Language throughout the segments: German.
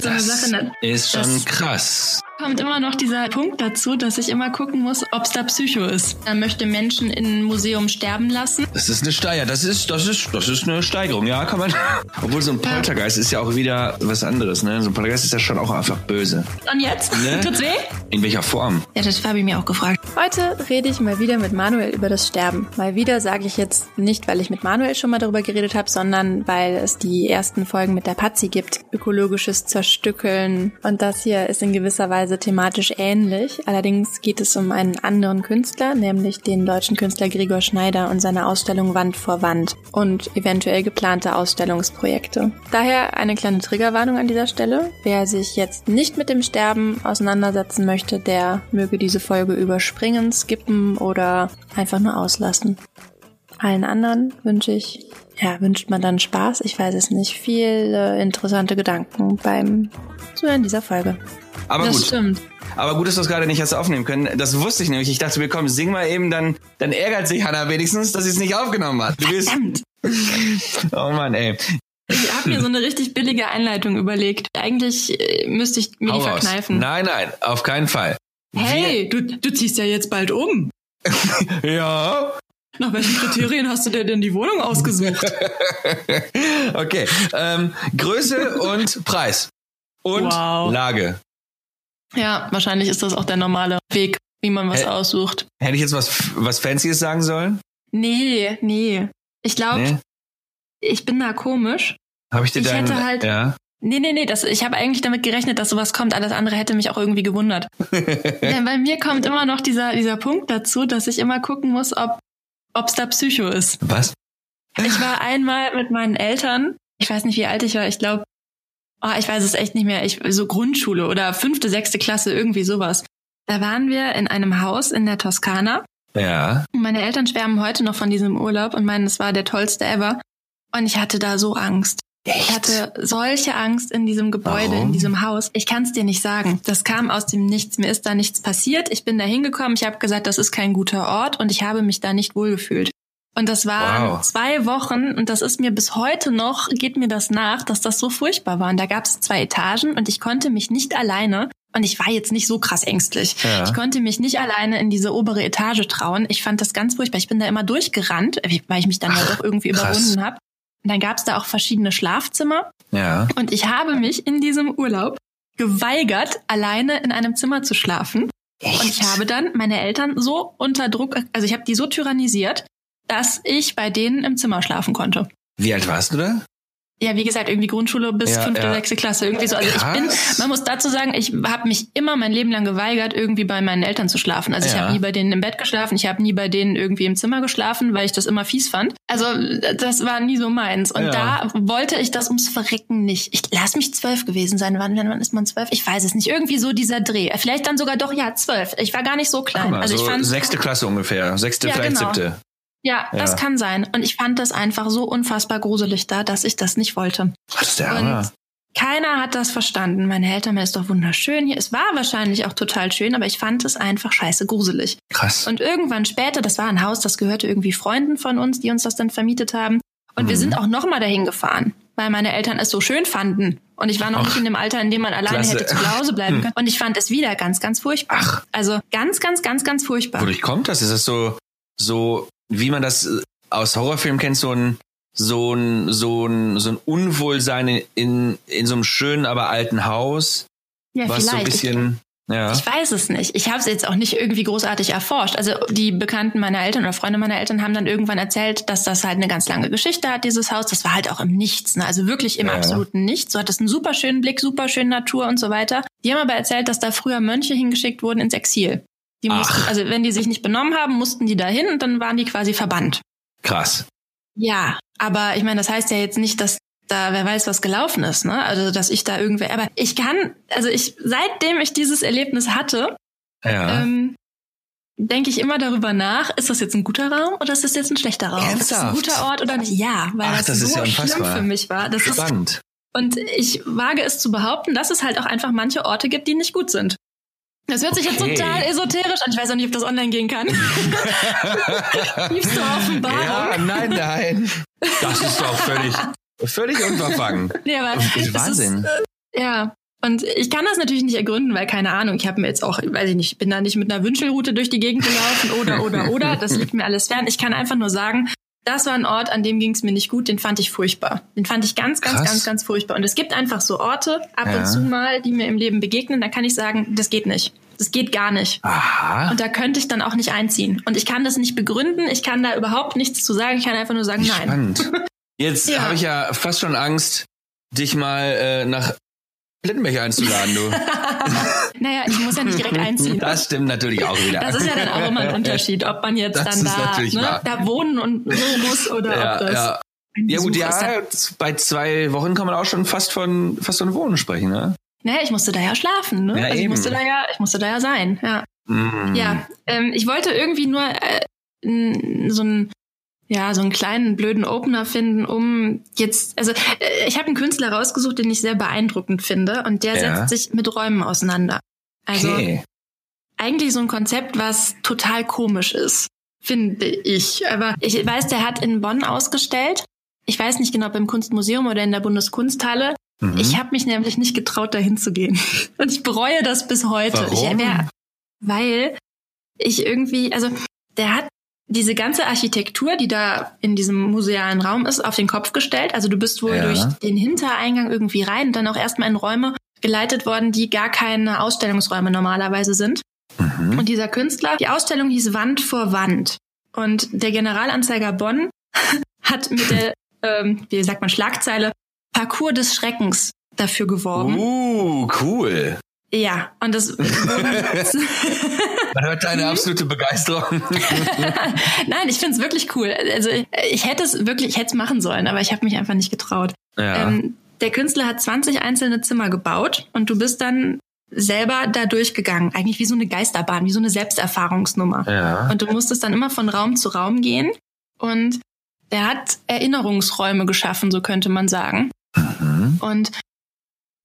So Sache, ne? Ist schon Das- krass. Kommt immer noch dieser Punkt dazu, dass ich immer gucken muss, ob es da Psycho ist. Er möchte Menschen in ein Museum sterben lassen. Das ist eine Steiger. Das ist, das ist, das ist eine Steigerung. Ja, kann man. Obwohl so ein Poltergeist ist ja auch wieder was anderes, ne? So ein Poltergeist ist ja schon auch einfach böse. Und jetzt? Ne? Tut's weh? In welcher Form? Ja, das habe ich mir auch gefragt. Heute rede ich mal wieder mit Manuel über das Sterben. Mal wieder sage ich jetzt nicht, weil ich mit Manuel schon mal darüber geredet habe, sondern weil es die ersten Folgen mit der Patsy gibt. Ökologisches Zerstückeln. Und das hier ist in gewisser Weise thematisch ähnlich. Allerdings geht es um einen anderen Künstler, nämlich den deutschen Künstler Gregor Schneider und seine Ausstellung Wand vor Wand und eventuell geplante Ausstellungsprojekte. Daher eine kleine Triggerwarnung an dieser Stelle. Wer sich jetzt nicht mit dem Sterben auseinandersetzen möchte, der möge diese Folge überspringen, skippen oder einfach nur auslassen. Allen anderen wünsche ich, ja, wünscht man dann Spaß, ich weiß es nicht, viele interessante Gedanken beim Zuhören dieser Folge. Aber das gut. stimmt. Aber gut, dass du es gerade nicht hast aufnehmen können. Das wusste ich nämlich. Ich dachte, wir kommen, sing mal eben, dann, dann ärgert sich Hannah wenigstens, dass sie es nicht aufgenommen hat. Verdammt. oh Mann, ey. Ich habe mir so eine richtig billige Einleitung überlegt. Eigentlich äh, müsste ich mir Hau die verkneifen. Nein, nein, auf keinen Fall. Hey, du, du ziehst ja jetzt bald um. Wir, ja. Nach welchen Kriterien hast du dir denn die Wohnung ausgesucht? Okay. Ähm, Größe und Preis. Und Wow. Lage. Ja, wahrscheinlich ist das auch der normale Weg, wie man was Hä? aussucht. Hätte ich jetzt was, was Fancyes sagen sollen? Nee, nee. Ich glaube, Nee? ich bin da komisch. Habe ich dir Ich deinen, hätte halt- ja. Nee, nee, nee, das, ich habe eigentlich damit gerechnet, dass sowas kommt. Alles andere hätte mich auch irgendwie gewundert. Denn bei mir kommt immer noch dieser, dieser Punkt dazu, dass ich immer gucken muss, ob ob's da Psycho ist. Was? Ich war einmal mit meinen Eltern, ich weiß nicht, wie alt ich war, ich glaube, oh, ich weiß es echt nicht mehr, ich, so Grundschule oder fünfte, sechste Klasse, irgendwie sowas. Da waren wir in einem Haus in der Toskana. Ja. Und Meine Eltern schwärmen heute noch von diesem Urlaub und meinen, es war der tollste ever. Und ich hatte da so Angst. Ich hatte solche Angst in diesem Gebäude, Warum? in diesem Haus. Ich kann es dir nicht sagen. Das kam aus dem Nichts. Mir ist da nichts passiert. Ich bin da hingekommen. Ich habe gesagt, das ist kein guter Ort und ich habe mich da nicht wohlgefühlt. Und das waren Wow. zwei Wochen und das ist mir bis heute noch, geht mir das nach, dass das so furchtbar war. Und da gab es zwei Etagen und ich konnte mich nicht alleine, und ich war jetzt nicht so krass ängstlich, Ja. ich konnte mich nicht alleine in diese obere Etage trauen. Ich fand das ganz furchtbar. Ich bin da immer durchgerannt, weil ich mich dann ja Ach, doch irgendwie krass. überwunden habe. Und dann gab es da auch verschiedene Schlafzimmer. Ja. Und ich habe mich in diesem Urlaub geweigert, alleine in einem Zimmer zu schlafen. Und ich habe dann meine Eltern so unter Druck, also ich habe die so tyrannisiert, dass ich bei denen im Zimmer schlafen konnte. Wie alt warst du da? Ja, wie gesagt, irgendwie Grundschule bis Ja, fünfte, ja. sechste Klasse, irgendwie so. Also ich bin, Krass. man muss dazu sagen, ich habe mich immer mein Leben lang geweigert, irgendwie bei meinen Eltern zu schlafen. Also ich Ja. habe nie bei denen im Bett geschlafen, ich habe nie bei denen irgendwie im Zimmer geschlafen, weil ich das immer fies fand. Also das war nie so meins. Und da wollte ich das ums Verrecken nicht. Ich lass mich zwölf gewesen sein. Wann, wann ist man zwölf? Ich weiß es nicht. Irgendwie so dieser Dreh. Vielleicht dann sogar doch, ja, zwölf. Ich war gar nicht so klein. Mal, also ich so fand sechste Klasse ungefähr. Sechste, vielleicht genau. siebte. Ja, das Ja. kann sein. Und ich fand das einfach so unfassbar gruselig da, dass ich das nicht wollte. Das ist der Hammer. Und keiner hat das verstanden. Meine Eltern, mir ist doch wunderschön hier. Es war wahrscheinlich auch total schön, aber ich fand es einfach scheiße gruselig. Krass. Und irgendwann später, das war ein Haus, das gehörte irgendwie Freunden von uns, die uns das dann vermietet haben. Und wir Mhm. sind auch nochmal dahin gefahren, weil meine Eltern es so schön fanden. Und ich war noch Ach, nicht in dem Alter, in dem man alleine klasse. hätte zu Hause bleiben können. Und ich fand es wieder ganz, ganz furchtbar. Ach. Also ganz, ganz, ganz, ganz furchtbar. Wodurch kommt das? Ist das so, so, wie man das äh, aus Horrorfilmen kennt, so ein, so ein, so ein, so ein Unwohlsein in, in, in so einem schönen, aber alten Haus, ja, was so ein Ich- bisschen, ja. Ich weiß es nicht. Ich habe es jetzt auch nicht irgendwie großartig erforscht. Also die Bekannten meiner Eltern oder Freunde meiner Eltern haben dann irgendwann erzählt, dass das halt eine ganz lange Geschichte hat, dieses Haus. Das war halt auch im Nichts, ne? also wirklich im Ja. absoluten Nichts. So hat es einen super schönen Blick, super schöne Natur und so weiter. Die haben aber erzählt, dass da früher Mönche hingeschickt wurden ins Exil. Die Ach. mussten, also wenn die sich nicht benommen haben, mussten die dahin und dann waren die quasi verbannt. Krass. Ja, aber ich meine, das heißt ja jetzt nicht, dass da wer weiß, was gelaufen ist, ne? Also dass ich da irgendwer. Aber ich kann, also ich, seitdem ich dieses Erlebnis hatte, Ja. ähm, denke ich immer darüber nach, ist das jetzt ein guter Raum oder ist das jetzt ein schlechter Raum? Ist das ein Ernsthaft? guter Ort oder nicht? Ja, weil Ach, das, das ist so ja schlimm für mich war. Das ist, Spannend. und ich wage es zu behaupten, dass es halt auch einfach manche Orte gibt, die nicht gut sind. Das hört sich Okay. jetzt total esoterisch an. Ich weiß auch nicht, ob das online gehen kann. Liebste Offenbarung. Ja, nein, nein. Das ist doch völlig, völlig unverfangen. Nee, aber Das ist es Wahnsinn. Ist, äh, ja, Und ich kann das natürlich nicht ergründen, weil keine Ahnung, ich habe mir jetzt auch, weiß ich nicht, bin da nicht mit einer Wünschelroute durch die Gegend gelaufen oder oder oder, das liegt mir alles fern. Ich kann einfach nur sagen, das war ein Ort, an dem ging es mir nicht gut, den fand ich furchtbar. Den fand ich ganz, ganz, Krass. ganz, ganz furchtbar. Und es gibt einfach so Orte, ab Ja. und zu mal, die mir im Leben begegnen, da kann ich sagen, das geht nicht. Das geht gar nicht. Aha. Und da könnte ich dann auch nicht einziehen. Und ich kann das nicht begründen, ich kann da überhaupt nichts zu sagen, ich kann einfach nur sagen, nein. Spannend. Jetzt Ja. habe ich ja fast schon Angst, dich mal äh, nach Plettenberg einzuladen, du. Naja, ich muss ja nicht direkt einziehen. Das stimmt natürlich auch wieder. Das ist ja dann auch immer ein Unterschied, ob man jetzt Das dann da, ne, da wohnen und so muss oder ob ja, das ja. ja gut, ja, bei zwei Wochen kann man auch schon fast von fast von Wohnen sprechen, ne? Naja, ich musste da ja schlafen, ne? Ja, also ich musste da ja, ich musste da ja sein, ja. Mm. Ja, ähm, ich wollte irgendwie nur äh, so ein ja, so einen kleinen blöden Opener finden, um jetzt, also äh, ich habe einen Künstler rausgesucht, den ich sehr beeindruckend finde und der Ja. setzt sich mit Räumen auseinander. Also Okay. eigentlich so ein Konzept, was total komisch ist, finde ich. Aber ich weiß, der hat in Bonn ausgestellt. Ich weiß nicht genau, ob im Kunstmuseum oder in der Bundeskunsthalle. Mhm. Ich habe mich nämlich nicht getraut, dahin zu gehen. Und ich bereue das bis heute. Warum? Ich wär, weil ich irgendwie, also der hat diese ganze Architektur, die da in diesem musealen Raum ist, auf den Kopf gestellt. Also du bist wohl Ja. durch den Hintereingang irgendwie rein und dann auch erstmal in Räume geleitet worden, die gar keine Ausstellungsräume normalerweise sind. Mhm. Und dieser Künstler, die Ausstellung hieß Wand vor Wand. Und der Generalanzeiger Bonn hat mit der, ähm, wie sagt man, Schlagzeile Parcours des Schreckens dafür geworben. Uh, cool. Ja, und das Man hört deine absolute Begeisterung. Nein, ich find's wirklich cool. Also ich hätte es wirklich, ich hätte es machen sollen, aber ich habe mich einfach nicht getraut. ja. Ähm, der Künstler hat 20 einzelne Zimmer gebaut und du bist dann selber da durchgegangen. Eigentlich wie so eine Geisterbahn, wie so eine Selbsterfahrungsnummer. ja. Und du musstest dann immer von Raum zu Raum gehen. Und der hat Erinnerungsräume geschaffen, so könnte man sagen. Mhm. Und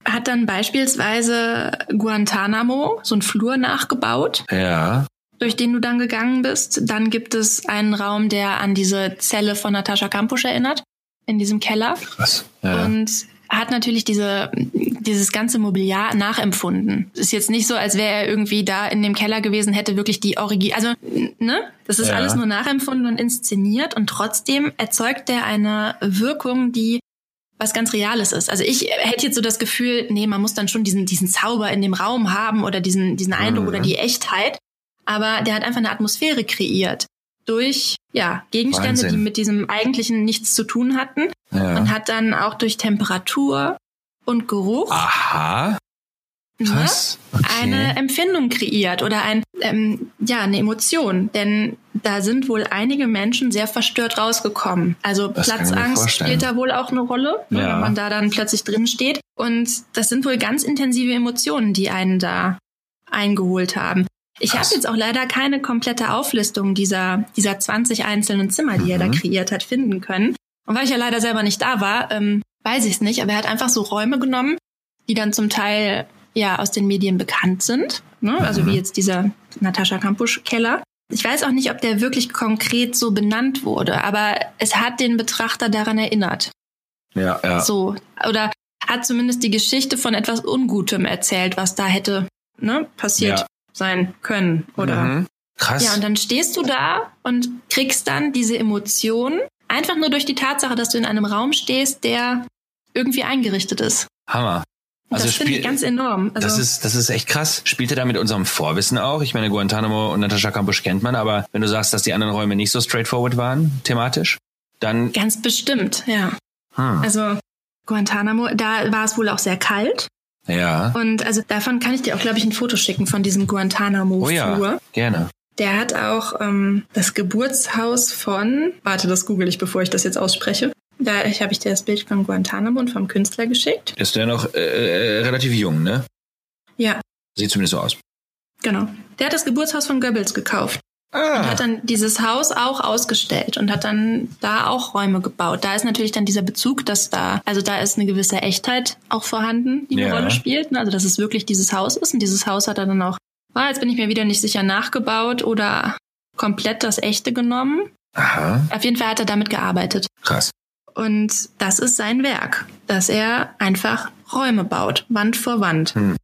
hat dann beispielsweise Guantanamo, so einen Flur nachgebaut, Ja. durch den du dann gegangen bist. Dann gibt es einen Raum, der an diese Zelle von Natascha Kampusch erinnert, in diesem Keller. Krass. Ja. Und hat natürlich diese, dieses ganze Mobiliar nachempfunden. Ist jetzt nicht so, als wäre er irgendwie da in dem Keller gewesen, hätte wirklich die Origin, also, ne? Das ist Ja. alles nur nachempfunden und inszeniert und trotzdem erzeugt er eine Wirkung, die was ganz Reales ist. Also ich hätte jetzt so das Gefühl, nee, man muss dann schon diesen, diesen Zauber in dem Raum haben oder diesen, diesen Eindruck Mhm. oder die Echtheit. Aber der hat einfach eine Atmosphäre kreiert durch, ja, Gegenstände, Wahnsinn. die mit diesem Eigentlichen nichts zu tun hatten ja. und hat dann auch durch Temperatur und Geruch Aha. ne. Okay. eine Empfindung kreiert oder ein ähm, ja eine Emotion, denn da sind wohl einige Menschen sehr verstört rausgekommen. Also Das Platzangst spielt da wohl auch eine Rolle, ne, Ja. wenn man da dann plötzlich drin steht. Und das sind wohl ganz intensive Emotionen, die einen da eingeholt haben. Ich habe jetzt auch leider keine komplette Auflistung dieser, dieser 20 einzelnen Zimmer, die er da Mhm. kreiert hat, finden können. Und weil ich ja leider selber nicht da war, ähm, weiß ich es nicht. Aber er hat einfach so Räume genommen, die dann zum Teil ja aus den Medien bekannt sind. Ne? Also Mhm. wie jetzt dieser Natascha Kampusch-Keller. Ich weiß auch nicht, ob der wirklich konkret so benannt wurde, aber es hat den Betrachter daran erinnert. Ja, ja. So. Oder hat zumindest die Geschichte von etwas Ungutem erzählt, was da hätte ne, passiert Ja. sein können. Oder Mhm. Krass. ja, und dann stehst du da und kriegst dann diese Emotion einfach nur durch die Tatsache, dass du in einem Raum stehst, der irgendwie eingerichtet ist. Hammer. Also das finde ich ganz enorm. Also, Das ist, das ist echt krass. Spielt er da mit unserem Vorwissen auch? Ich meine, Guantanamo und Natascha Kampusch kennt man, aber wenn du sagst, dass die anderen Räume nicht so straightforward waren, thematisch, dann, ganz bestimmt, ja. hm, Also Guantanamo, da war es wohl auch sehr kalt. ja. Und also davon kann ich dir auch, glaube ich, ein Foto schicken von diesem Oh Guantanamo-Flur. ja, gerne. Der hat auch ähm, das Geburtshaus von, warte, das google ich, bevor ich das jetzt ausspreche. Da habe ich dir das Bild von Guantanamo und vom Künstler geschickt. Ist der noch äh, äh, relativ jung, ne? Ja, Sieht zumindest so aus. genau. Der hat das Geburtshaus von Goebbels gekauft. Und Ah, hat dann dieses Haus auch ausgestellt und hat dann da auch Räume gebaut. Da ist natürlich dann dieser Bezug, dass da, also da ist eine gewisse Echtheit auch vorhanden, die eine Ja. Rolle spielt. ne? Also dass es wirklich dieses Haus ist. Und dieses Haus hat er dann auch, ah, jetzt bin ich mir wieder nicht sicher, nachgebaut oder komplett das Echte genommen. aha, Auf jeden Fall hat er damit gearbeitet. krass. Und das ist sein Werk, dass er einfach Räume baut, Wand vor Wand. Hm.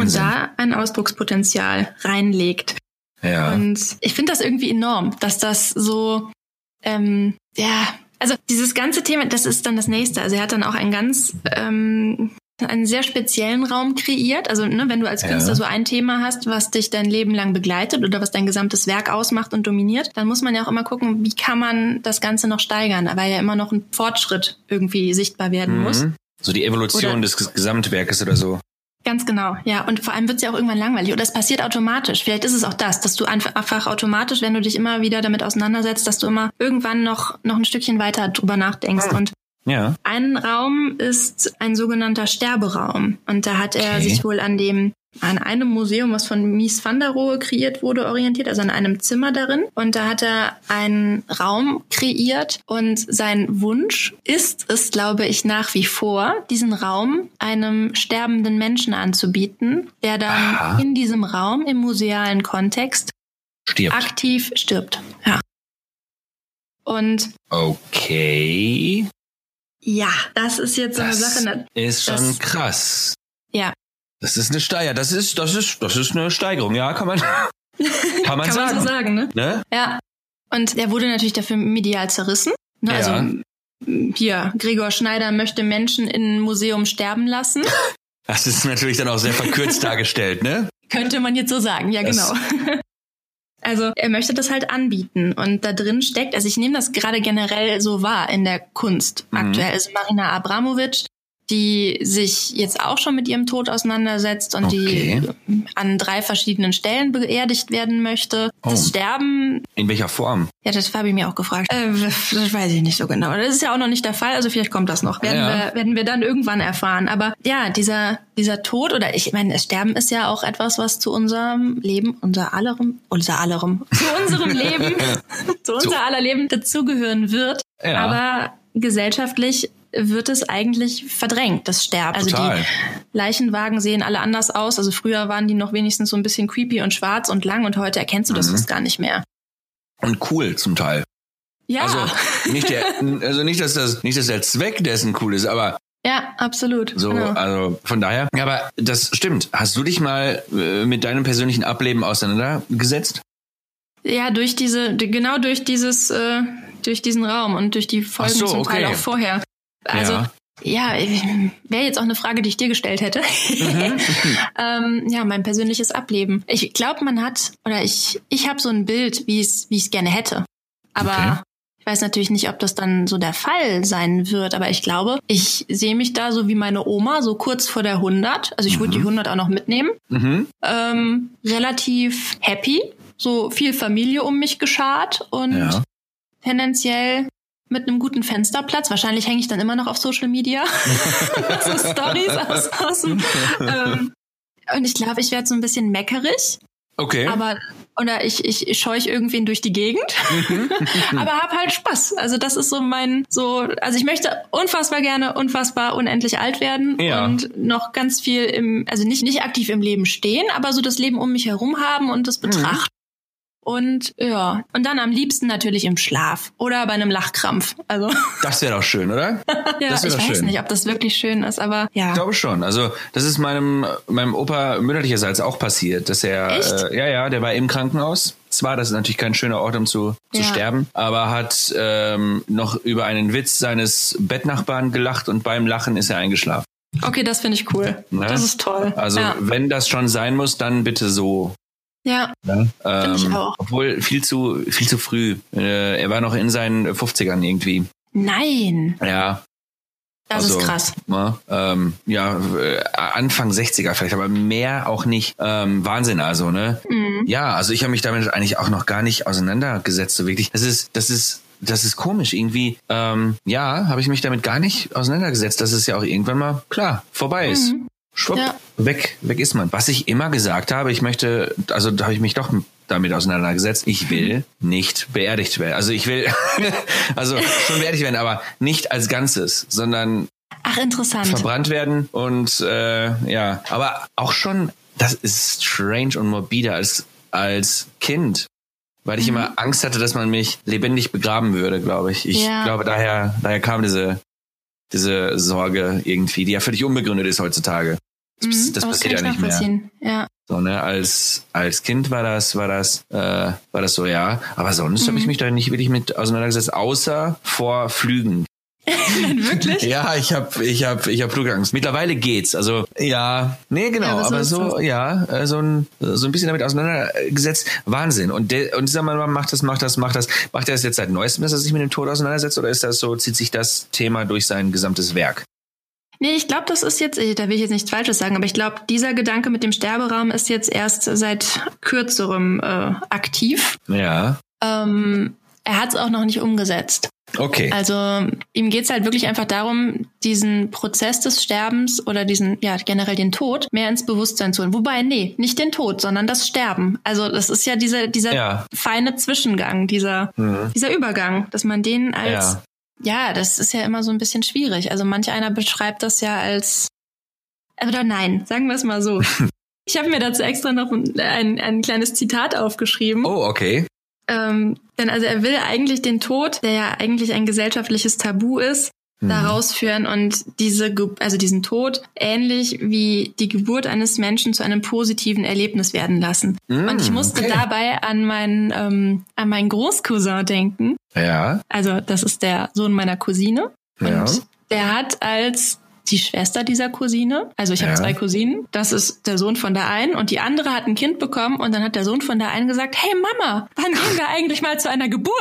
Und da ein Ausdruckspotenzial reinlegt. ja. Und ich finde das irgendwie enorm, dass das so, ähm, ja, also dieses ganze Thema, das ist dann das nächste. Also er hat dann auch einen ganz, ähm, einen sehr speziellen Raum kreiert. Also ne, wenn du als Ja. Künstler so ein Thema hast, was dich dein Leben lang begleitet oder was dein gesamtes Werk ausmacht und dominiert, dann muss man ja auch immer gucken, wie kann man das Ganze noch steigern, weil ja immer noch ein Fortschritt irgendwie sichtbar werden muss. Mhm. So die Evolution Oder- des Ges- Gesamtwerkes oder so. Ganz genau, ja. Und vor allem wird es ja auch irgendwann langweilig. Oder es passiert automatisch. Vielleicht ist es auch das, dass du einfach einfach automatisch, wenn du dich immer wieder damit auseinandersetzt, dass du immer irgendwann noch, noch ein Stückchen weiter drüber nachdenkst. Hm. Und Ja. ein Raum ist ein sogenannter Sterberaum. Und da hat er Okay. sich wohl an dem an einem Museum, was von Mies van der Rohe kreiert wurde, orientiert, also an einem Zimmer darin. Und da hat er einen Raum kreiert und sein Wunsch ist es, glaube ich, nach wie vor, diesen Raum einem sterbenden Menschen anzubieten, der dann Aha. in diesem Raum im musealen Kontext Stirbt. aktiv stirbt. Ja. Und Okay. Ja, das ist jetzt so eine Das Sache. ne? ist schon Das- krass. Ja. Das ist eine Steiger. Das ist, das ist, das ist eine Steigerung. Ja, kann man, kann man Kann sagen. man so sagen, ne? Ne? Ja. Und der wurde natürlich dafür medial zerrissen. Ne? Ja. Also hier, Gregor Schneider möchte Menschen in ein Museum sterben lassen. Das ist natürlich dann auch sehr verkürzt dargestellt, ne? Könnte man jetzt so sagen, ja Das- genau. Also er möchte das halt anbieten und da drin steckt, also ich nehme das gerade generell so wahr in der Kunst Mhm. aktuell. Also Marina Abramovic, die sich jetzt auch schon mit ihrem Tod auseinandersetzt und Okay. die an drei verschiedenen Stellen beerdigt werden möchte. Das Oh. Sterben In welcher Form? Ja, das habe ich mir auch gefragt. Äh, das weiß ich nicht so genau. Das ist ja auch noch nicht der Fall, also vielleicht kommt das noch. Werden, Ja. wir, werden wir dann irgendwann erfahren. Aber ja, dieser, dieser Tod oder ich meine, das Sterben ist ja auch etwas, was zu unserem Leben, unser allerem, unser allerem, zu unserem Leben, zu unser aller Leben dazugehören wird. Ja. Aber gesellschaftlich wird es eigentlich verdrängt, das Sterben. Also Total. die Leichenwagen sehen alle anders aus. Also früher waren die noch wenigstens so ein bisschen creepy und schwarz und lang und heute erkennst du das Mhm. fast gar nicht mehr. Und cool zum Teil. Ja. Also nicht der, also nicht, dass das, nicht, dass der Zweck dessen cool ist, aber Ja, absolut. so, genau. also von daher. Ja, Aber das stimmt. Hast du dich mal äh, mit deinem persönlichen Ableben auseinandergesetzt? Ja, durch diese, genau durch dieses, äh, durch diesen Raum und durch die Folgen so, zum Teil okay. auch vorher. Also ja. ja, wäre jetzt auch eine Frage, die ich dir gestellt hätte. Mhm. ähm, ja, mein persönliches Ableben. Ich glaube, man hat oder ich, ich habe so ein Bild, wie es, wie ich es gerne hätte. Aber Okay. ich weiß natürlich nicht, ob das dann so der Fall sein wird. Aber ich glaube, ich sehe mich da so wie meine Oma, so kurz vor der 100. Also ich würde die 100 auch noch mitnehmen. Mhm. ähm, relativ happy, so viel Familie um mich geschart und Ja. tendenziell mit einem guten Fensterplatz. Wahrscheinlich hänge ich dann immer noch auf Social Media. so Stories aus, aus dem, ähm, und ich glaube, ich werde so ein bisschen meckerig, Okay. aber oder ich, ich, ich scheuche irgendwen durch die Gegend, aber hab halt Spaß. Also das ist so mein, so, also ich möchte unfassbar gerne, unfassbar unendlich alt werden Ja. und noch ganz viel im, also nicht, nicht aktiv im Leben stehen, aber so das Leben um mich herum haben und das betrachten. Und ja, und dann am liebsten natürlich im Schlaf oder bei einem Lachkrampf. Also das wäre doch schön, oder? ja, Das ich doch weiß schön. nicht, ob das wirklich schön ist, aber ja. Ich glaube schon. Also das ist meinem meinem Opa mütterlicherseits auch passiert, dass er äh, ja ja, der war im Krankenhaus. Zwar, das ist natürlich kein schöner Ort, um zu, zu Ja. sterben, aber hat ähm, noch über einen Witz seines Bettnachbarn gelacht und beim Lachen ist er eingeschlafen. Okay, das finde ich cool. Ne? Das ist toll. Also ja. wenn das schon sein muss, dann bitte so. Ja, Ne? ich Ähm, auch. obwohl viel zu viel zu früh. Äh, er war noch in seinen 50ern irgendwie. nein, Ja, das Also, ist krass. Ne? Ähm, ja, äh, Anfang 60er vielleicht, aber mehr auch nicht. Ähm, Wahnsinn also, ne? Mhm. Ja, also ich habe mich damit eigentlich auch noch gar nicht auseinandergesetzt, so wirklich. Das ist, das ist, das ist komisch. Irgendwie, ähm, ja, habe ich mich damit gar nicht auseinandergesetzt, dass es ja auch irgendwann mal, klar, vorbei ist. Mhm. Schwupp, Ja. weg, weg ist man. Was ich immer gesagt habe, ich möchte, also da habe ich mich doch damit auseinandergesetzt, ich will nicht beerdigt werden. Also ich will, also schon beerdigt werden, aber nicht als Ganzes, sondern Ach, interessant. verbrannt werden und äh, ja, aber auch schon, das ist strange und morbide als als Kind, weil ich Mhm. immer Angst hatte, dass man mich lebendig begraben würde, glaube ich. Ich Ja. glaube daher daher kam diese diese Sorge irgendwie, die ja völlig unbegründet ist heutzutage. Das, Mhm, das passiert ja ich nicht mehr. Ja. So, ne, als, als Kind war das, war das, äh, war das so, ja. Aber sonst habe ich mich da nicht wirklich mit auseinandergesetzt, außer vor Flügen. Wirklich? Ja, ich habe ich hab, ich hab Flugangst. Mittlerweile geht's. Also ja, nee, genau, Ja, aber so aber so, ja, äh, so ein so ein bisschen damit auseinandergesetzt. Wahnsinn. Und der, und dieser Mann macht das, macht das, macht das. Macht er das jetzt seit neuestem, dass er sich mit dem Tod auseinandersetzt oder ist das so, zieht sich das Thema durch sein gesamtes Werk? Nee, ich glaube, das ist jetzt, äh, da will ich jetzt nichts Falsches sagen, aber ich glaube, dieser Gedanke mit dem Sterberaum ist jetzt erst seit kürzerem äh, aktiv. Ja. Ähm, er hat es auch noch nicht umgesetzt. Okay. Also ihm geht's halt wirklich einfach darum, diesen Prozess des Sterbens oder diesen, ja, generell den Tod mehr ins Bewusstsein zu holen. Wobei, nee, nicht den Tod, sondern das Sterben. Also das ist ja dieser, dieser Ja. feine Zwischengang, dieser, Mhm. dieser Übergang, dass man den als, ja. Das ist ja immer so ein bisschen schwierig. Also manch einer beschreibt das ja als, oder nein, sagen wir es mal so. Ich habe mir dazu extra noch ein, ein, ein kleines Zitat aufgeschrieben. Oh, okay. Ähm, denn also er will eigentlich den Tod, der ja eigentlich ein gesellschaftliches Tabu ist, Mhm. da rausführen und diese, also diesen Tod ähnlich wie die Geburt eines Menschen zu einem positiven Erlebnis werden lassen. Mm, und ich musste okay. dabei an meinen, ähm, an meinen Großcousin denken. Ja. Also das ist der Sohn meiner Cousine. Und Ja. der hat als die Schwester dieser Cousine, also ich habe Ja. zwei Cousinen, das ist der Sohn von der einen und die andere hat ein Kind bekommen und dann hat der Sohn von der einen gesagt, hey Mama, wann gehen wir eigentlich mal zu einer Geburt?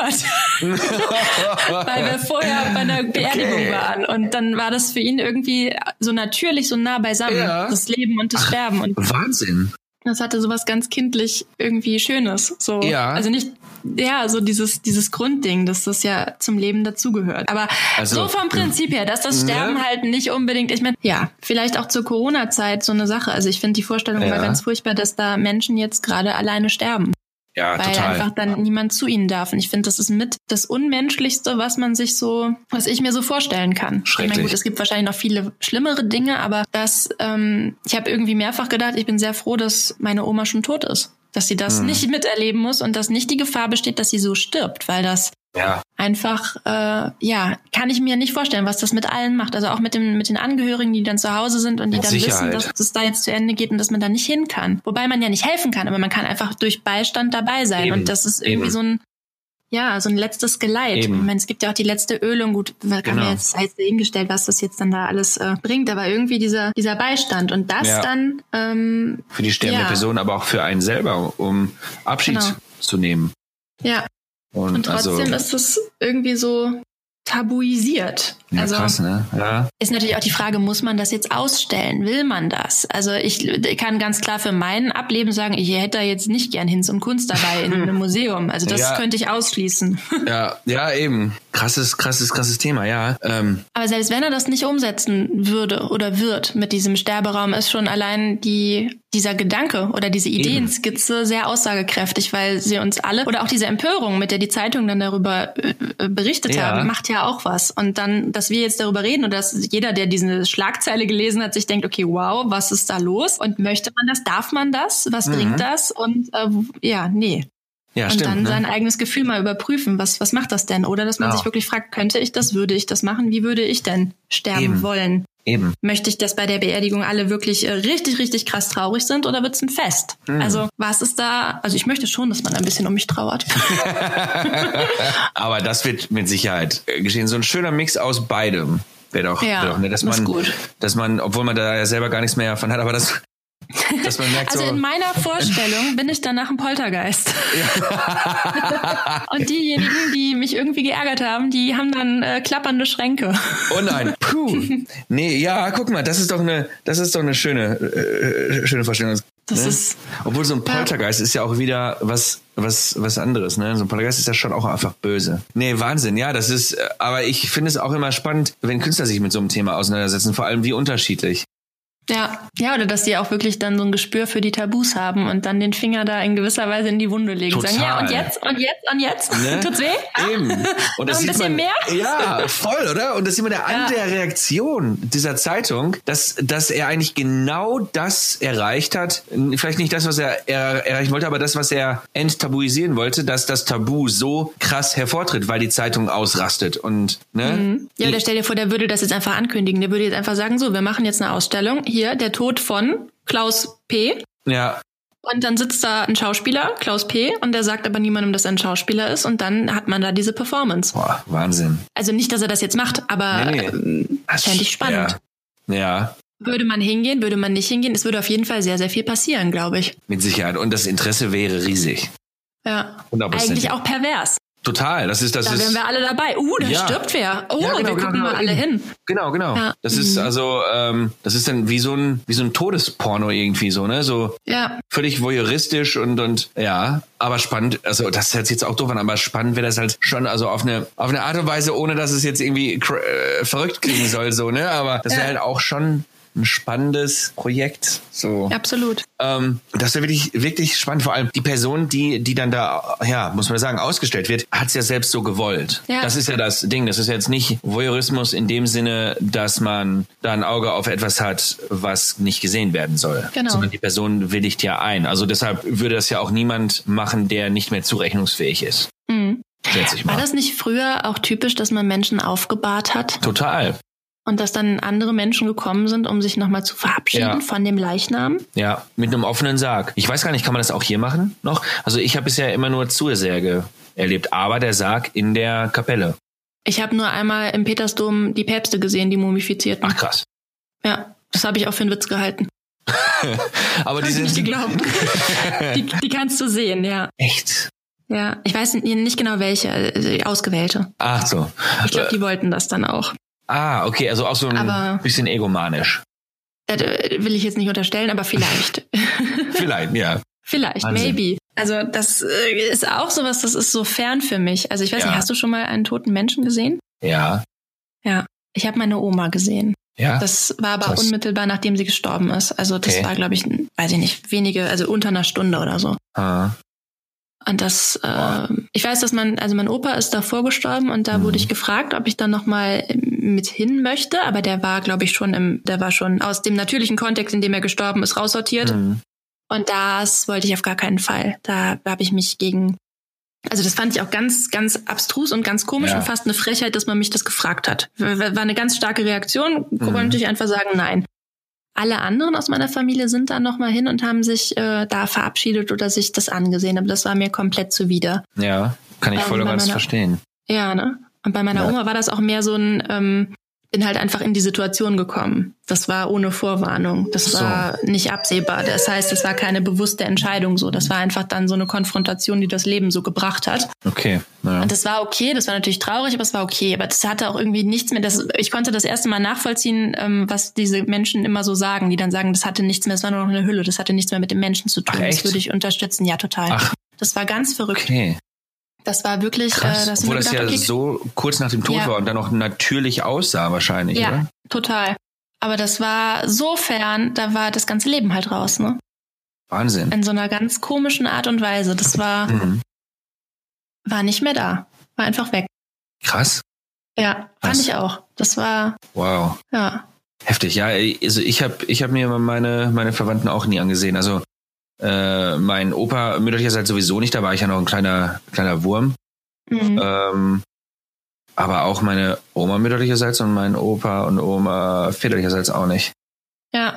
Weil wir vorher bei einer Beerdigung Okay. waren und dann war das für ihn irgendwie so natürlich, so nah beisammen, Ja. das Leben und das Sterben und Wahnsinn. das hatte sowas ganz kindlich irgendwie Schönes. So, Ja. also nicht, ja, so dieses, dieses Grundding, dass das ja zum Leben dazugehört. Aber Also, so vom Prinzip her, dass das ne? Sterben halt nicht unbedingt, ich meine, ja, vielleicht auch zur Corona-Zeit so eine Sache. Also ich finde die Vorstellung Ja. immer ganz furchtbar, dass da Menschen jetzt gerade alleine sterben. Ja, weil total. einfach dann niemand zu ihnen darf. Und ich finde, das ist mit das Unmenschlichste, was man sich so, was ich mir so vorstellen kann. Ich Schrecklich. meine, gut, es gibt wahrscheinlich noch viele schlimmere Dinge, aber das, ähm, ich habe irgendwie mehrfach gedacht, ich bin sehr froh, dass meine Oma schon tot ist. Dass sie das Hm. nicht miterleben muss und dass nicht die Gefahr besteht, dass sie so stirbt, weil das ja. einfach, äh, ja, kann ich mir nicht vorstellen, was das mit allen macht. Also auch mit, dem, mit den Angehörigen, die dann zu Hause sind und die Mit dann wissen, Sicherheit. dass es da jetzt zu Ende geht und dass man da nicht hin kann. Wobei man ja nicht helfen kann, aber man kann einfach durch Beistand dabei sein. Eben. Und das ist irgendwie Eben. so ein, ja, so ein letztes Geleit. Eben. Ich meine, es gibt ja auch die letzte Ölung, gut, man kann Genau. jetzt heißt hingestellt, was das jetzt dann da alles äh, bringt, aber irgendwie dieser, dieser Beistand und das Ja. dann, ähm, Für die sterbende Ja. Person, aber auch für einen selber, um Abschied Genau. zu nehmen. ja, Und, und trotzdem also, ist es irgendwie so tabuisiert. ja, also krass, ne? Ja. ist natürlich auch die Frage, muss man das jetzt ausstellen? Will man das? Also ich kann ganz klar für mein Ableben sagen, ich hätte da jetzt nicht gern Hinz und Kunst dabei in einem Museum. Also das Ja. könnte ich ausschließen. ja, ja, eben. Krasses, krasses, krasses Thema, ja. Ähm, Aber selbst wenn er das nicht umsetzen würde oder wird mit diesem Sterberaum, ist schon allein die, dieser Gedanke oder diese Ideenskizze sehr aussagekräftig, weil sie uns alle oder auch diese Empörung, mit der die Zeitung dann darüber äh, berichtet haben, macht ja auch was. Und dann, dass wir jetzt darüber reden oder dass jeder, der diese Schlagzeile gelesen hat, sich denkt, okay, wow, was ist da los? Und möchte man das? Darf man das? Was bringt das? Und äh, ja, nee. ja, Und stimmt. dann ne? sein eigenes Gefühl mal überprüfen, was, was macht das denn? Oder dass man Ja. sich wirklich fragt, könnte ich das, würde ich das machen? Wie würde ich denn sterben Eben. wollen? Eben. Möchte ich, dass bei der Beerdigung alle wirklich äh, richtig, richtig krass traurig sind oder wird's ein Fest? Hm. Also was ist da? Also ich möchte schon, dass man ein bisschen um mich trauert. Aber das wird mit Sicherheit äh, geschehen. So ein schöner Mix aus beidem. Wäre doch, Ja, wär doch ne, dass man, gut. dass man, obwohl man da ja selber gar nichts mehr von hat, aber das, dass man merkt Also so, in meiner Vorstellung bin ich danach ein Poltergeist. Und diejenigen, die mich irgendwie geärgert haben, die haben dann äh, klappernde Schränke. oh nein, puh, nee, ja, guck mal, das ist doch eine, das ist doch eine schöne, äh, schöne Vorstellung. Das ne? ist- obwohl so ein Poltergeist ist ja auch wieder was, was, was anderes, ne? So ein Poltergeist ist ja schon auch einfach böse. Nee, Wahnsinn, ja, das ist, äh, aber ich finde es auch immer spannend, wenn Künstler sich mit so einem Thema auseinandersetzen, vor allem wie unterschiedlich. Ja, ja, oder dass die auch wirklich dann so ein Gespür für die Tabus haben und dann den Finger da in gewisser Weise in die Wunde legen. Total. Sagen, ja, und jetzt, und jetzt, und jetzt. Ne? Tut's weh? Ah. Eben. Und Noch das ein sieht bisschen man, mehr? Ja, voll, oder? Und das sieht man der an Ja. der Reaktion dieser Zeitung, dass, dass er eigentlich genau das erreicht hat. Vielleicht nicht das, was er, er erreichen wollte, aber das, was er enttabuisieren wollte, dass das Tabu so krass hervortritt, weil die Zeitung ausrastet. Und, ne? Ja, oder stell dir vor, der würde das jetzt einfach ankündigen. Der würde jetzt einfach sagen, so, wir machen jetzt eine Ausstellung. Hier, der Tod von Klaus P. Ja, Und dann sitzt da ein Schauspieler, Klaus P., und der sagt aber niemandem, dass er ein Schauspieler ist. Und dann hat man da diese Performance. boah, Wahnsinn. Also nicht, dass er das jetzt macht, aber Nee, nee. ähm, fände ich spannend. Ja. ja. Würde man hingehen, würde man nicht hingehen? Es würde auf jeden Fall sehr, sehr viel passieren, glaube ich. Mit Sicherheit. Und das Interesse wäre riesig. Ja. 100%. Eigentlich auch pervers. Total. Das ist, das Da ist. wären wir alle dabei. Uh, da Ja. stirbt wer. Oh, Ja, genau, wir genau, gucken genau, mal alle hin. Genau, genau. Ja. Das ist Mhm. also, ähm, das ist dann wie so ein, wie so ein Todesporno irgendwie so, ne? So Ja. völlig voyeuristisch und und ja, aber spannend. Also das hört sich jetzt auch doof an, aber spannend wäre das halt schon, also auf eine auf eine Art und Weise, ohne dass es jetzt irgendwie äh, verrückt klingen soll, so ne? Aber das wäre halt auch schon ein spannendes Projekt. So. Absolut. Ähm, das wäre wirklich, wirklich spannend. Vor allem die Person, die, die dann da, ja, muss man sagen, ausgestellt wird, hat es ja selbst so gewollt. Ja. Das ist ja das Ding. Das ist jetzt nicht Voyeurismus in dem Sinne, dass man da ein Auge auf etwas hat, was nicht gesehen werden soll. Genau. Sondern die Person willigt ja ein. Also deshalb würde das ja auch niemand machen, der nicht mehr zurechnungsfähig ist. Mhm. War das nicht früher auch typisch, dass man Menschen aufgebahrt hat Total. Und dass dann andere Menschen gekommen sind, um sich nochmal zu verabschieden Ja. von dem Leichnam? Ja, mit einem offenen Sarg. Ich weiß gar nicht, kann man das auch hier machen noch? Also ich habe bisher immer nur Zursärge erlebt, aber der Sarg in der Kapelle. Ich habe nur einmal im Petersdom die Päpste gesehen, die mumifizierten. Ach krass. Ja, das habe ich auch für einen Witz gehalten. Aber die sind nicht geglaubt. die, die kannst du sehen, ja. echt. Ja, ich weiß nicht genau welche, äh, ausgewählte. Ach so. Ich glaube, die wollten das dann auch. Ah, okay, also auch so ein Aber- bisschen egomanisch. Das äh, will ich jetzt nicht unterstellen, aber vielleicht. Vielleicht, ja. vielleicht, Wahnsinn. maybe. Also das äh, ist auch sowas, das ist so fern für mich. Also ich weiß Ja. nicht, hast du schon mal einen toten Menschen gesehen? Ja. Ja. Ich habe meine Oma gesehen. Ja. Das war aber Krass. unmittelbar, nachdem sie gestorben ist. Also das Okay. war, glaube ich, weiß ich nicht, wenige, also unter einer Stunde oder so. ah. Und das, äh, ich weiß, dass man, also mein Opa ist davor gestorben und da Mhm. wurde ich gefragt, ob ich dann nochmal mit hin möchte, aber der war, glaube ich, schon im, der war schon aus dem natürlichen Kontext, in dem er gestorben ist, raussortiert. Mhm. Und das wollte ich auf gar keinen Fall. Da habe ich mich gegen, also das fand ich auch ganz, ganz abstrus und ganz komisch Ja. und fast eine Frechheit, dass man mich das gefragt hat. War eine ganz starke Reaktion, Mhm. konnte ich einfach sagen, nein. Alle anderen aus meiner Familie sind dann nochmal hin und haben sich äh, da verabschiedet oder sich das angesehen, aber das war mir komplett zuwider. Ja, kann ich Ähm, voll und bei ganz verstehen. Ja, ne? Und bei meiner Ja. Oma war das auch mehr so ein, ähm, bin halt einfach in die Situation gekommen. Das war ohne Vorwarnung. Das So. war nicht absehbar. Das heißt, es war keine bewusste Entscheidung so. Das war einfach dann so eine Konfrontation, die das Leben so gebracht hat. Okay. Ja. Und das war okay, das war natürlich traurig, aber es war okay. Aber das hatte auch irgendwie nichts mehr. Das, ich konnte das erste Mal nachvollziehen, ähm, was diese Menschen immer so sagen, die dann sagen, das hatte nichts mehr, das war nur noch eine Hülle, das hatte nichts mehr mit dem Menschen zu tun. Ach, das würde ich unterstützen, ja, total. Ach. Das war ganz verrückt. Okay. Das war wirklich, Krass. äh, das Obwohl das ja okay, so kurz nach dem Tod Ja. war und dann auch natürlich aussah wahrscheinlich, Ja, oder? total. Aber das war so fern, da war das ganze Leben halt raus, ne? Wahnsinn. In so einer ganz komischen Art und Weise. Das war, Mhm. war nicht mehr da. War einfach weg. Krass. Ja, fand Krass. ich auch. Das war, Wow. ja. Heftig, ja. Also ich habe ich hab mir meine, meine Verwandten auch nie angesehen. Also äh, mein Opa mütterlicherseits sowieso nicht, da war ich ja noch ein kleiner, kleiner Wurm. Mhm. Ähm, aber auch meine Oma mütterlicherseits und mein Opa und Oma väterlicherseits auch nicht. Ja.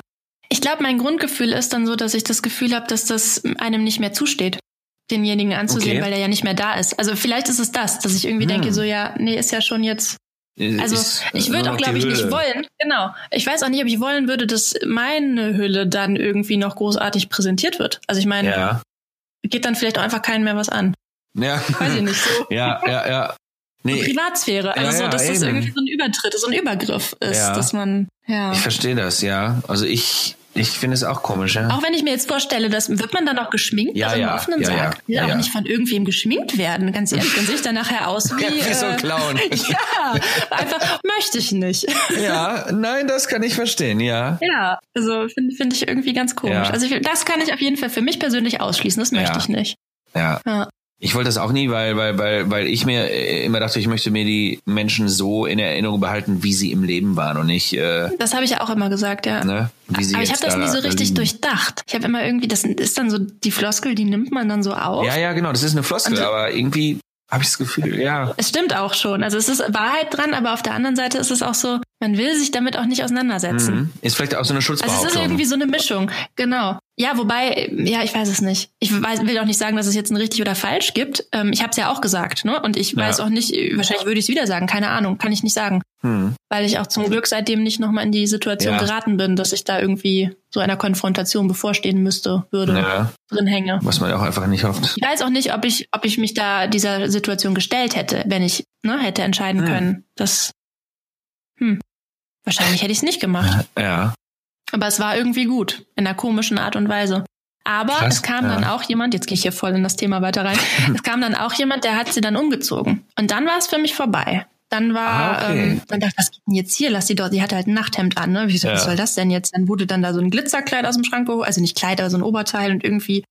Ich glaube, mein Grundgefühl ist dann so, dass ich das Gefühl habe, dass das einem nicht mehr zusteht, denjenigen anzusehen, Okay. weil er ja nicht mehr da ist. Also vielleicht ist es das, dass ich irgendwie Hm. denke, so ja, nee, ist ja schon jetzt Also Ist ich würde auch, glaube ich, nicht Hülle. wollen. Genau. Ich weiß auch nicht, ob ich wollen würde, dass meine Hülle dann irgendwie noch großartig präsentiert wird. Also ich meine, Ja. geht dann vielleicht auch einfach keinen mehr was an. Ja. Weiß ich nicht. So ja, ja, ja. Nee, Privatsphäre. Also Ja, so, ja, dass das eben. irgendwie so ein Übertritt, so ein Übergriff ist, Ja. dass man, ja. ich verstehe das, ja. Also ich, Ich finde es auch komisch, ja. Auch wenn ich mir jetzt vorstelle, dass wird man dann auch geschminkt, Ja, also ja, im offenen ja, ja, Sarg. Ich will ja, auch ja. nicht von irgendwem geschminkt werden, ganz ehrlich. Dann sehe ich dann nachher aus wie, Wie so ein äh, Clown. Ja, einfach möchte ich nicht. Ja, nein, das kann ich verstehen, ja. Ja, also finde find ich irgendwie ganz komisch. Ja. Also ich, das kann ich auf jeden Fall für mich persönlich ausschließen. Das möchte Ja. ich nicht. Ja. Ja. Ich wollte das auch nie, weil, weil, weil, weil ich mir äh, immer dachte, ich möchte mir die Menschen so in Erinnerung behalten, wie sie im Leben waren und nicht, äh, Das habe ich ja auch immer gesagt, ja. ne, wie sie Aber ich habe das da- nie so richtig liegen. durchdacht. Ich habe immer irgendwie, das ist dann so die Floskel, die nimmt man dann so auf. Ja, ja, genau, das ist eine Floskel, Und- aber irgendwie habe ich das Gefühl, ja. Es stimmt auch schon. Also es ist Wahrheit dran, aber auf der anderen Seite ist es auch so, man will sich damit auch nicht auseinandersetzen. Mhm. Ist vielleicht auch so eine Also es Schutzbehauptung. ist irgendwie so eine Mischung. Genau. Ja, wobei, ja, ich weiß es nicht. Ich weiß, will auch nicht sagen, dass es jetzt ein richtig oder falsch gibt. Ähm, ich habe es ja auch gesagt, ne? Und ich Ja. weiß auch nicht, wahrscheinlich würde ich es wieder sagen, keine Ahnung, kann ich nicht sagen. hm. Weil ich auch zum Glück seitdem nicht nochmal in die Situation Ja. geraten bin, dass ich da irgendwie so einer Konfrontation bevorstehen müsste, würde, Ja, drin hänge. was man ja auch einfach nicht hofft. Ich weiß auch nicht, ob ich, ob ich mich da dieser Situation gestellt hätte, wenn ich ne, hätte entscheiden Hm. können. Das, hm, wahrscheinlich hätte ich es nicht gemacht. Ja. Aber es war irgendwie gut, in einer komischen Art und Weise. Aber Krass, es kam ja. dann auch jemand, jetzt gehe ich hier voll in das Thema weiter rein, es kam dann auch jemand, der hat sie dann umgezogen. Und dann war es für mich vorbei. Dann war, Ah, okay. ähm, dann dachte ich, was geht denn jetzt hier? Lass die doch, die hatte halt ein Nachthemd an, ne? Wie so, Ja. was soll das denn jetzt? Dann wurde dann da so ein Glitzerkleid aus dem Schrank geholt, also nicht Kleid, aber so ein Oberteil und irgendwie.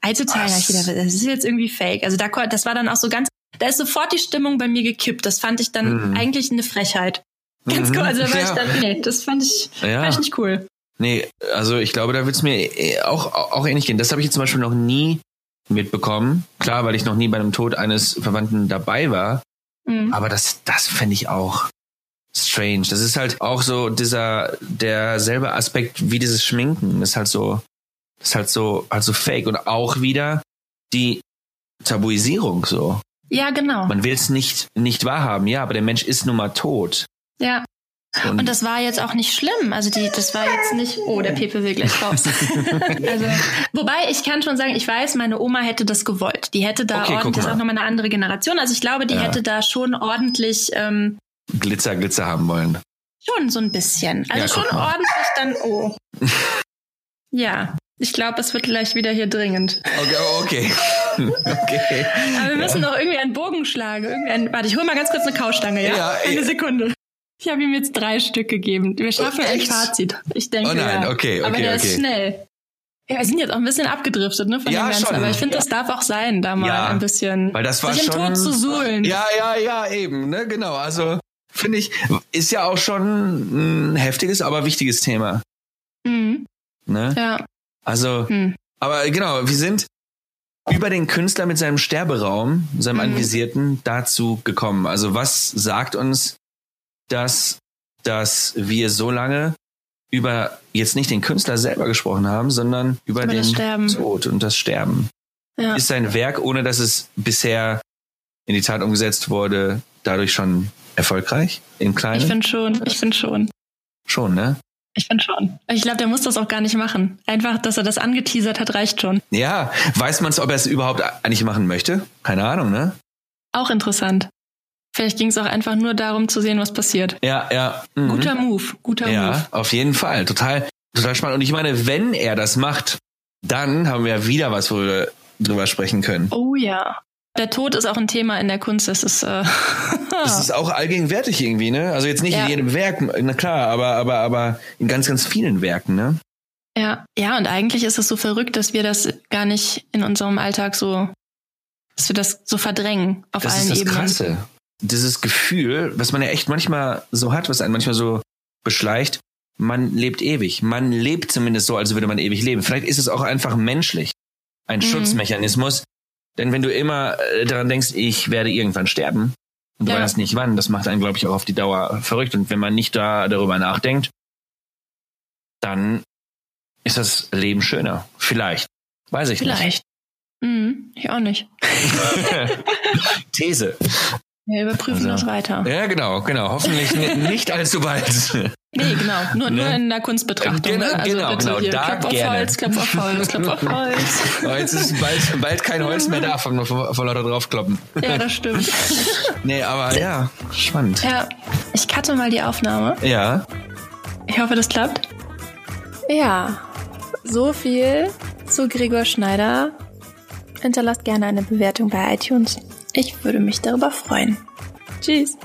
Da hab ich gedacht, das ist jetzt irgendwie fake. Also da, das war dann auch so ganz, da ist sofort die Stimmung bei mir gekippt. Das fand ich dann Mhm. eigentlich eine Frechheit. Ganz Mhm. cool. Also da war Ja. ich dann, nee, das fand ich, Ja. fand ich nicht cool. Nee, also ich glaube, da wird's mir eh auch, auch ähnlich gehen. Das habe ich jetzt zum Beispiel noch nie mitbekommen. Klar, weil ich noch nie bei einem Tod eines Verwandten dabei war. Mhm. Aber das, das fände ich auch strange. Das ist halt auch so dieser, derselbe Aspekt wie dieses Schminken. Das ist halt so, das ist halt so, halt so fake. Und auch wieder die Tabuisierung so. Ja, genau. Man will es nicht, nicht wahrhaben. Ja, aber der Mensch ist nun mal tot. Ja. Und, Und das war jetzt auch nicht schlimm. Also die, das war jetzt nicht, oh, der Pepe will gleich raus. also, wobei ich kann schon sagen, ich weiß, meine Oma hätte das gewollt. Die hätte da Okay, ordentlich, das ist auch nochmal eine andere Generation. Also ich glaube, die Ja. hätte da schon ordentlich, ähm, Glitzer, Glitzer haben wollen. schon so ein bisschen. Also Ja, schon mal. ordentlich dann, oh. ja. Ich glaube, es wird gleich wieder hier dringend. Okay, okay. okay. Aber wir müssen doch irgendwie einen Bogen schlagen. Irgendwie einen, warte, ich hol mal ganz kurz eine Kaustange, ja? Ja, eine ja. Sekunde. Ich habe ihm jetzt drei Stück gegeben. Wir schaffen ein echt? Fazit. Ich denke, Oh nein, ja. okay, Aber okay, der okay. ist schnell. Ja, wir sind jetzt auch ein bisschen abgedriftet, ne, von Ja, dem Ganzen. schon. Aber ich finde, das darf auch sein, da mal Ja, ein bisschen weil das war sich im schon- Tod zu suhlen. Ja, ja, ja, eben, ne, genau. Also finde ich, ist ja auch schon ein heftiges, aber wichtiges Thema. Mhm. Ne? Ja. Also, Hm. aber genau, wir sind über den Künstler mit seinem Sterberaum, seinem Mhm. Anvisierten, dazu gekommen. Also was sagt uns, dass, dass wir so lange über jetzt nicht den Künstler selber gesprochen haben, sondern über, Über den. Tod und das Sterben. Ja. Ist sein Werk, ohne dass es bisher in die Tat umgesetzt wurde, dadurch schon erfolgreich? Im Kleinen? Ich finde schon, ich finde schon. schon, ne? Ich finde schon. Ich glaube, der muss das auch gar nicht machen. Einfach, dass er das angeteasert hat, reicht schon. Ja, weiß man es, ob er es überhaupt eigentlich machen möchte? Keine Ahnung, ne? Auch interessant. Vielleicht ging es auch einfach nur darum zu sehen, was passiert. Ja, ja. Mhm. Guter Move, guter Move. Ja, auf jeden Fall. Total, total spannend. Und ich meine, wenn er das macht, dann haben wir wieder was, wo wir drüber sprechen können. Oh ja. Der Tod ist auch ein Thema in der Kunst. Das ist, äh, Das ist auch allgegenwärtig irgendwie, ne? Also jetzt nicht Ja. in jedem Werk, na klar, aber, aber, aber in ganz, ganz vielen Werken, ne? ja. Ja, und eigentlich ist es so verrückt, dass wir das gar nicht in unserem Alltag so, dass wir das so verdrängen auf Das allen ist das Ebenen. Krasse. Dieses Gefühl, was man ja echt manchmal so hat, was einen manchmal so beschleicht, man lebt ewig. Man lebt zumindest so, als würde man ewig leben. Vielleicht ist es auch einfach menschlich. Ein Mhm. Schutzmechanismus. Denn wenn du immer äh, daran denkst, ich werde irgendwann sterben, und du Ja. weißt nicht wann, das macht einen, glaube ich, auch auf die Dauer verrückt. Und wenn man nicht da darüber nachdenkt, dann ist das Leben schöner. Vielleicht. Weiß ich Vielleicht. Mhm, ich auch nicht. nicht. These. Wir überprüfen Also. das weiter. Ja, genau, genau. Hoffentlich ni- nicht allzu bald. Nee, genau. Nur, Ne? nur in der Kunstbetrachtung. Genau, ne? Also genau, bitte genau, hier. da Klopf auf gerne. Holz, Klopf auf Holz, Klopf auf Holz. Aber jetzt ist bald, bald kein Holz mehr da von, von, von lauter draufkloppen. Ja, das stimmt. Nee, aber ja, spannend. Ja, ich cutte mal die Aufnahme. Ja, Ich hoffe, das klappt. Ja, So viel zu Gregor Schneider. Hinterlasst gerne eine Bewertung bei iTunes. Ich würde mich darüber freuen. Tschüss.